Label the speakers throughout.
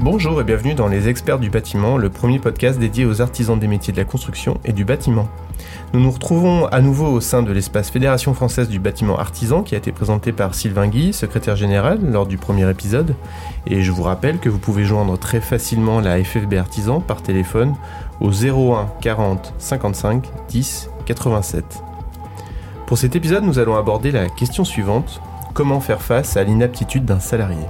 Speaker 1: Bonjour et bienvenue dans Les Experts du bâtiment, le premier podcast dédié aux artisans des métiers de la construction et du bâtiment. Nous nous retrouvons à nouveau au sein de l'espace Fédération française du bâtiment artisan qui a été présenté par Sylvain Guy, secrétaire général, lors du premier épisode. Et je vous rappelle que vous pouvez joindre très facilement la FFB Artisan par téléphone au 01 40 55 10 87. Pour cet épisode, nous allons aborder la question suivante comment faire face à l'inaptitude d'un salarié?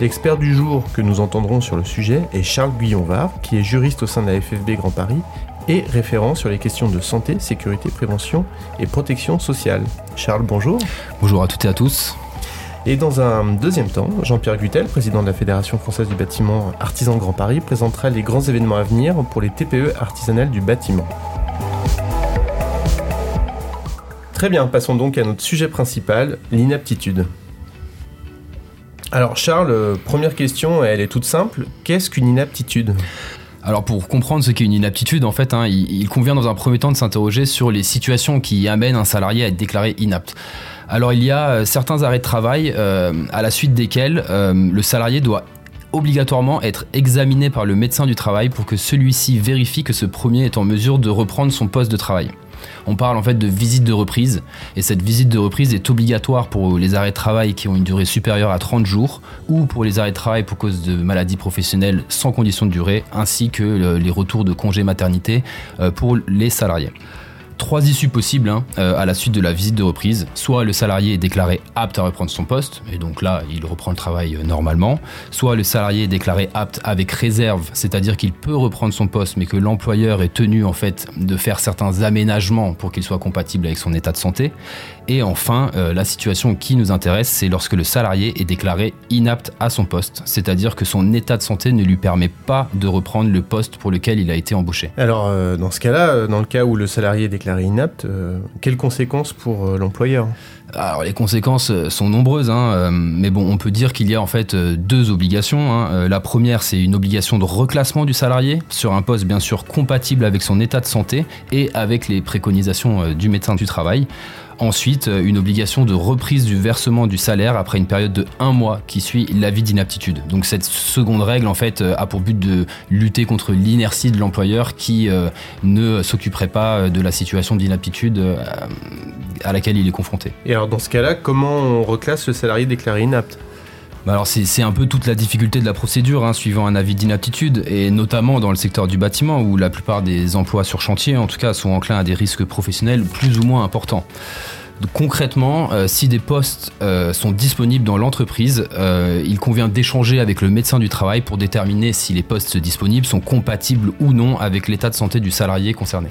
Speaker 1: L'expert du jour que nous entendrons sur le sujet est Charles Guyon-Var, qui est juriste au sein de la FFB Grand Paris et référent sur les questions de santé, sécurité, prévention et protection sociale. Charles, bonjour.
Speaker 2: Bonjour à toutes et à tous.
Speaker 1: Et dans un deuxième temps, Jean-Pierre Gutel, président de la Fédération française du bâtiment Artisan Grand Paris, présentera les grands événements à venir pour les TPE artisanales du bâtiment. Très bien, passons donc à notre sujet principal, l'inaptitude. Alors Charles, euh, première question, elle est toute simple. Qu'est-ce qu'une inaptitude?
Speaker 2: Alors pour comprendre ce qu'est une inaptitude, en fait, hein, il, convient dans un premier temps de s'interroger sur les situations qui amènent un salarié à être déclaré inapte. Alors il y a euh, certains arrêts de travail euh, à la suite desquels le salarié doit obligatoirement être examiné par le médecin du travail pour que celui-ci vérifie que ce premier est en mesure de reprendre son poste de travail. On parle en fait de visite de reprise. Et cette visite de reprise est obligatoire pour les arrêts de travail qui ont une durée supérieure à 30 jours ou pour les arrêts de travail pour cause de maladies professionnelles sans condition de durée ainsi que les retours de congé maternité euh, pour les salariés trois issues possibles hein, euh, à la suite de la visite de reprise. Soit le salarié est déclaré apte à reprendre son poste, et donc là, il reprend le travail euh, normalement. Soit le salarié est déclaré apte avec réserve, c'est-à-dire qu'il peut reprendre son poste, mais que l'employeur est tenu en fait de faire certains aménagements pour qu'il soit compatible avec son état de santé. Et enfin, euh, la situation qui nous intéresse, c'est lorsque le salarié est déclaré inapte à son poste, c'est-à-dire que son état de santé ne lui permet pas de reprendre le poste pour lequel il a été embauché.
Speaker 1: Alors, dans ce cas-là, dans le cas où le salarié est déclaré inapte, euh, quelles conséquences pour euh, l'employeur?
Speaker 2: Alors les conséquences euh, sont nombreuses, hein, mais bon, on peut dire qu'il y a en fait deux obligations. Hein. La première, c'est une obligation de reclassement du salarié sur un poste bien sûr compatible avec son état de santé et avec les préconisations du médecin du travail. Ensuite, euh, une obligation de reprise du versement du salaire après une période de un mois qui suit l'avis d'inaptitude. Donc cette seconde règle, en fait, euh, a pour but de lutter contre l'inertie de l'employeur qui euh, ne s'occuperait pas de la situation d'inaptitude à laquelle il est confronté.
Speaker 1: Alors dans ce cas-là, comment on reclasse le salarié déclaré inapte
Speaker 2: bah alors c'est un peu toute la difficulté de la procédure, hein, suivant un avis d'inaptitude, et notamment dans le secteur du bâtiment, où la plupart des emplois sur chantier, en tout cas, sont enclins à des risques professionnels plus ou moins importants. concrètement, euh, si des postes euh, sont disponibles dans l'entreprise, euh, il convient d'échanger avec le médecin du travail pour déterminer si les postes disponibles sont compatibles ou non avec l'état de santé du salarié concerné.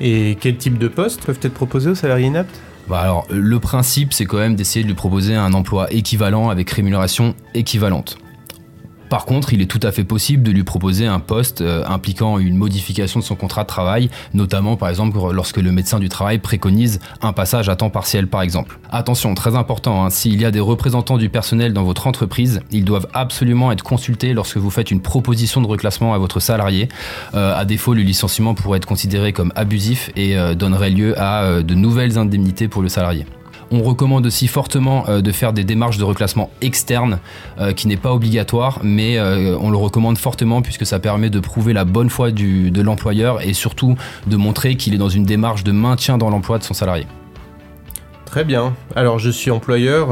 Speaker 1: Et quel type de postes peuvent être proposés aux salariés inaptes
Speaker 2: bah alors, le principe, c'est quand même d'essayer de lui proposer un emploi équivalent avec rémunération équivalente. Par contre, il est tout à fait possible de lui proposer un poste euh, impliquant une modification de son contrat de travail, notamment par exemple lorsque le médecin du travail préconise un passage à temps partiel par exemple. Attention, très important, hein, s'il y a des représentants du personnel dans votre entreprise, ils doivent absolument être consultés lorsque vous faites une proposition de reclassement à votre salarié. Euh, à défaut, le licenciement pourrait être considéré comme abusif et euh, donnerait lieu à de nouvelles indemnités pour le salarié. On recommande aussi fortement euh, de faire des démarches de reclassement externes, euh, qui n'est pas obligatoire, mais euh, on le recommande fortement puisque ça permet de prouver la bonne foi de l'employeur et surtout de montrer qu'il est dans une démarche de maintien dans l'emploi de son salarié.
Speaker 1: Très bien. Alors je suis employeur,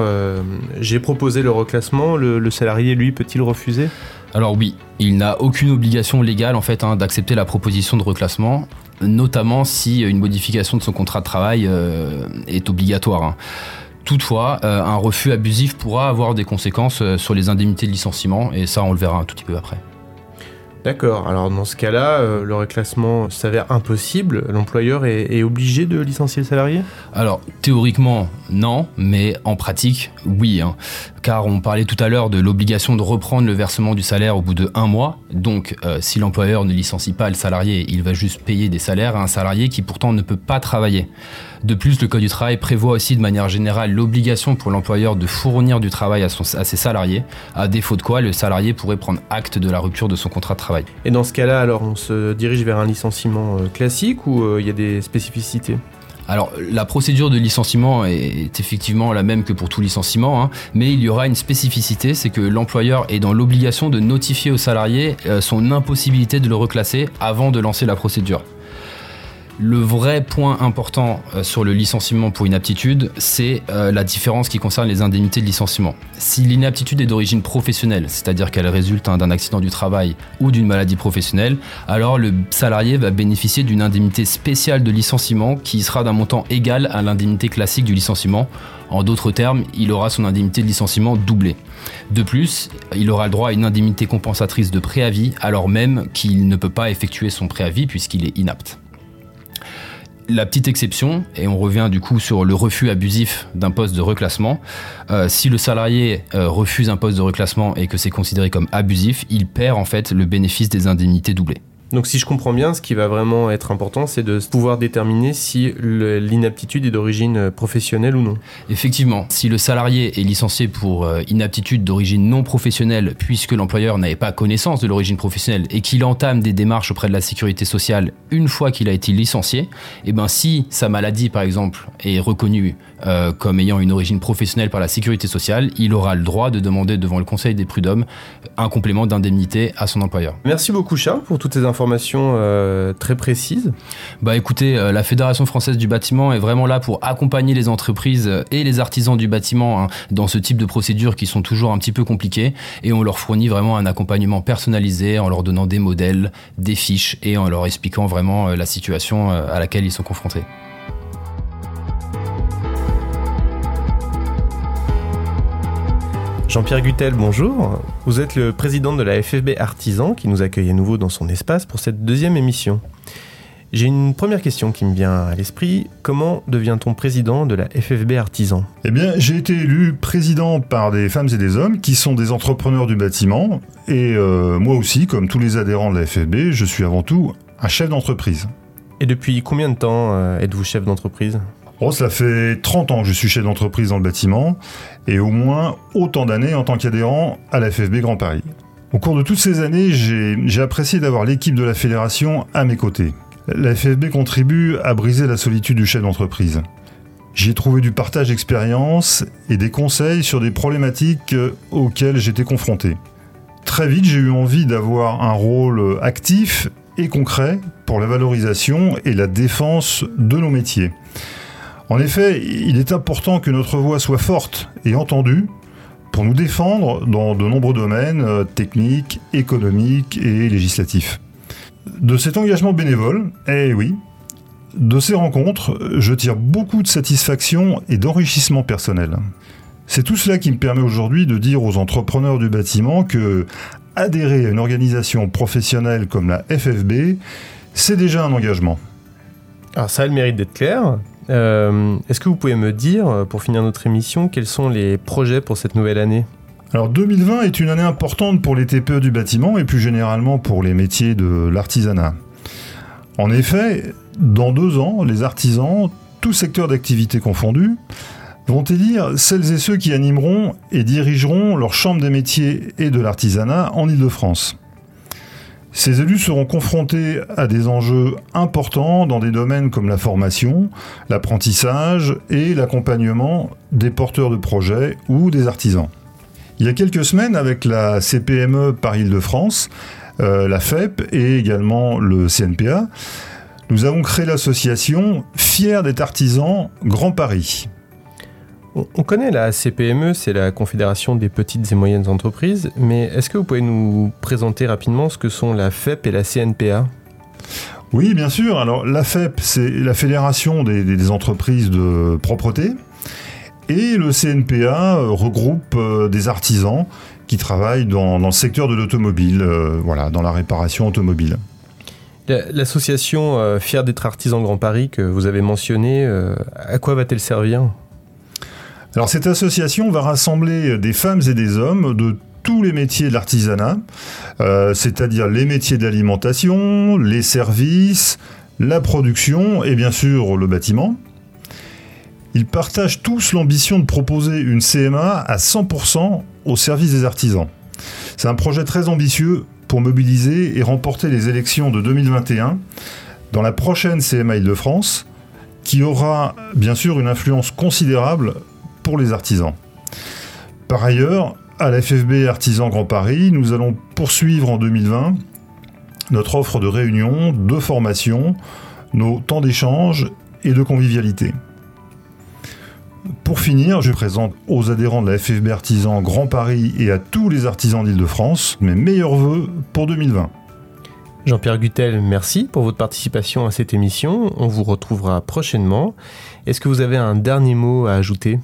Speaker 1: j'ai proposé le reclassement, le, salarié lui peut-il refuser?
Speaker 2: Alors oui, il n'a aucune obligation légale en fait hein, d'accepter la proposition de reclassement notamment si une modification de son contrat de travail euh, est obligatoire. Hein. Toutefois, euh, un refus abusif pourra avoir des conséquences euh, sur les indemnités de licenciement, et ça on le verra un tout petit peu après.
Speaker 1: D'accord, alors dans ce cas-là, le reclassement s'avère impossible, l'employeur est, obligé de licencier le salarié?
Speaker 2: Alors théoriquement non, mais en pratique oui. Hein car on parlait tout à l'heure de l'obligation de reprendre le versement du salaire au bout de un mois. Donc, euh, si l'employeur ne licencie pas le salarié, il va juste payer des salaires à un salarié qui pourtant ne peut pas travailler. De plus, le Code du travail prévoit aussi de manière générale l'obligation pour l'employeur de fournir du travail à, ses salariés, à défaut de quoi le salarié pourrait prendre acte de la rupture de son contrat de travail.
Speaker 1: Et dans ce cas-là, alors on se dirige vers un licenciement euh, classique ou euh, il y a des spécificités?
Speaker 2: Alors, la procédure de licenciement est effectivement la même que pour tout licenciement, hein, mais il y aura une spécificité, c'est que l'employeur est dans l'obligation de notifier au salarié euh, son impossibilité de le reclasser avant de lancer la procédure. Le vrai point important euh, sur le licenciement pour inaptitude, c'est euh, la différence qui concerne les indemnités de licenciement. Si l'inaptitude est d'origine professionnelle, c'est-à-dire qu'elle résulte hein, d'un accident du travail ou d'une maladie professionnelle, alors le salarié va bénéficier d'une indemnité spéciale de licenciement qui sera d'un montant égal à l'indemnité classique du licenciement. En d'autres termes, il aura son indemnité de licenciement doublée. De plus, il aura le droit à une indemnité compensatrice de préavis alors même qu'il ne peut pas effectuer son préavis puisqu'il est inapte. La petite exception, et on revient du coup sur le refus abusif d'un poste de reclassement, euh, si le salarié euh, refuse un poste de reclassement et que c'est considéré comme abusif, il perd en fait le bénéfice des indemnités doublées.
Speaker 1: Donc si je comprends bien, ce qui va vraiment être important, c'est de pouvoir déterminer si l'inaptitude est d'origine professionnelle ou non.
Speaker 2: Effectivement, si le salarié est licencié pour euh, inaptitude d'origine non professionnelle, puisque l'employeur n'avait pas connaissance de l'origine professionnelle et qu'il entame des démarches auprès de la sécurité sociale une fois qu'il a été licencié, et eh ben si sa maladie par exemple est reconnue euh, comme ayant une origine professionnelle par la sécurité sociale, il aura le droit de demander devant le Conseil des prud'hommes un complément d'indemnité à son employeur.
Speaker 1: Merci beaucoup Charles pour toutes ces informations euh, très précises
Speaker 2: Bah écoutez, euh, la Fédération française du bâtiment est vraiment là pour accompagner les entreprises et les artisans du bâtiment hein, dans ce type de procédures qui sont toujours un petit peu compliquées et on leur fournit vraiment un accompagnement personnalisé en leur donnant des modèles, des fiches et en leur expliquant vraiment euh, la situation à laquelle ils sont confrontés.
Speaker 1: Jean-Pierre Gutel, bonjour. Vous êtes le président de la FFB Artisan qui nous accueille à nouveau dans son espace pour cette deuxième émission. J'ai une première question qui me vient à l'esprit. Comment devient-on président de la FFB Artisan?
Speaker 3: Eh bien, j'ai été élu président par des femmes et des hommes qui sont des entrepreneurs du bâtiment. Et euh, moi aussi, comme tous les adhérents de la FFB, je suis avant tout un chef d'entreprise.
Speaker 1: Et depuis combien de temps euh, êtes-vous chef d'entreprise?
Speaker 3: Oh, ça fait 30 ans que je suis chef d'entreprise dans le bâtiment et au moins autant d'années en tant qu'adhérent à la FFB Grand Paris. Au cours de toutes ces années, j'ai apprécié d'avoir l'équipe de la fédération à mes côtés. La FFB contribue à briser la solitude du chef d'entreprise. J'y trouvé du partage d'expérience et des conseils sur des problématiques auxquelles j'étais confronté. Très vite, j'ai eu envie d'avoir un rôle actif et concret pour la valorisation et la défense de nos métiers. En effet, il est important que notre voix soit forte et entendue pour nous défendre dans de nombreux domaines euh, techniques, économiques et législatifs. De cet engagement bénévole, eh oui, de ces rencontres, je tire beaucoup de satisfaction et d'enrichissement personnel. C'est tout cela qui me permet aujourd'hui de dire aux entrepreneurs du bâtiment que adhérer à une organisation professionnelle comme la FFB, c'est déjà un engagement.
Speaker 1: Alors ça a mérite d'être clair. Euh, est-ce que vous pouvez me dire, pour finir notre émission, quels sont les projets pour cette nouvelle année?
Speaker 3: Alors 2020 est une année importante pour les TPE du bâtiment et plus généralement pour les métiers de l'artisanat. En effet, dans deux ans, les artisans, tous secteurs d'activité confondus, vont élire celles et ceux qui animeront et dirigeront leur chambre des métiers et de l'artisanat en Ile-de-France. Ces élus seront confrontés à des enjeux importants dans des domaines comme la formation, l'apprentissage et l'accompagnement des porteurs de projets ou des artisans. Il y a quelques semaines, avec la CPME par Île-de-France, euh, la FEP et également le CNPA, nous avons créé l'association Fier d'être artisan Grand Paris.
Speaker 1: On connaît la CPME, c'est la Confédération des petites et moyennes entreprises, mais est-ce que vous pouvez nous présenter rapidement ce que sont la FEP et la CNPA
Speaker 3: Oui, bien sûr. Alors la FEP, c'est la Fédération des, entreprises de propreté, et le CNPA regroupe euh, des artisans qui travaillent dans, le secteur de l'automobile, euh, voilà, dans la réparation automobile.
Speaker 1: L'association euh, Fier d'être artisan Grand Paris que vous avez mentionnée, à quoi va-t-elle servir?
Speaker 3: Alors cette association va rassembler des femmes et des hommes de tous les métiers de l'artisanat, euh, c'est-à-dire les métiers de l'alimentation, les services, la production et bien sûr le bâtiment. Ils partagent tous l'ambition de proposer une CMA à 100% au service des artisans. C'est un projet très ambitieux pour mobiliser et remporter les élections de 2021 dans la prochaine CMA Île-de-France qui aura bien sûr une influence considérable pour les artisans. Par ailleurs, à la FFB Artisan Grand Paris, nous allons poursuivre en 2020 notre offre de réunion, de formation, nos temps d'échange et de convivialité. Pour finir, je présente aux adhérents de la FFB Artisan Grand Paris et à tous les artisans d'Île-de-France mes meilleurs voeux pour 2020.
Speaker 1: Jean-Pierre Gutel, merci pour votre participation à cette émission. On vous retrouvera prochainement. Est-ce que vous avez un dernier mot à ajouter?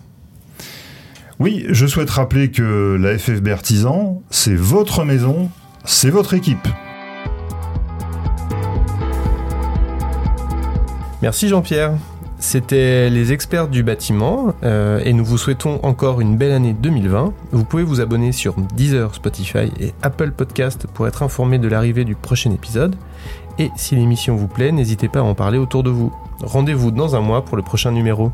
Speaker 3: Oui, je souhaite rappeler que la FFB Artisan, c'est votre maison, c'est votre équipe.
Speaker 1: Merci Jean-Pierre. C'était les experts du bâtiment euh, et nous vous souhaitons encore une belle année 2020. Vous pouvez vous abonner sur Deezer, Spotify et Apple Podcast pour être informé de l'arrivée du prochain épisode. Et si l'émission vous plaît, n'hésitez pas à en parler autour de vous. Rendez-vous dans un mois pour le prochain numéro.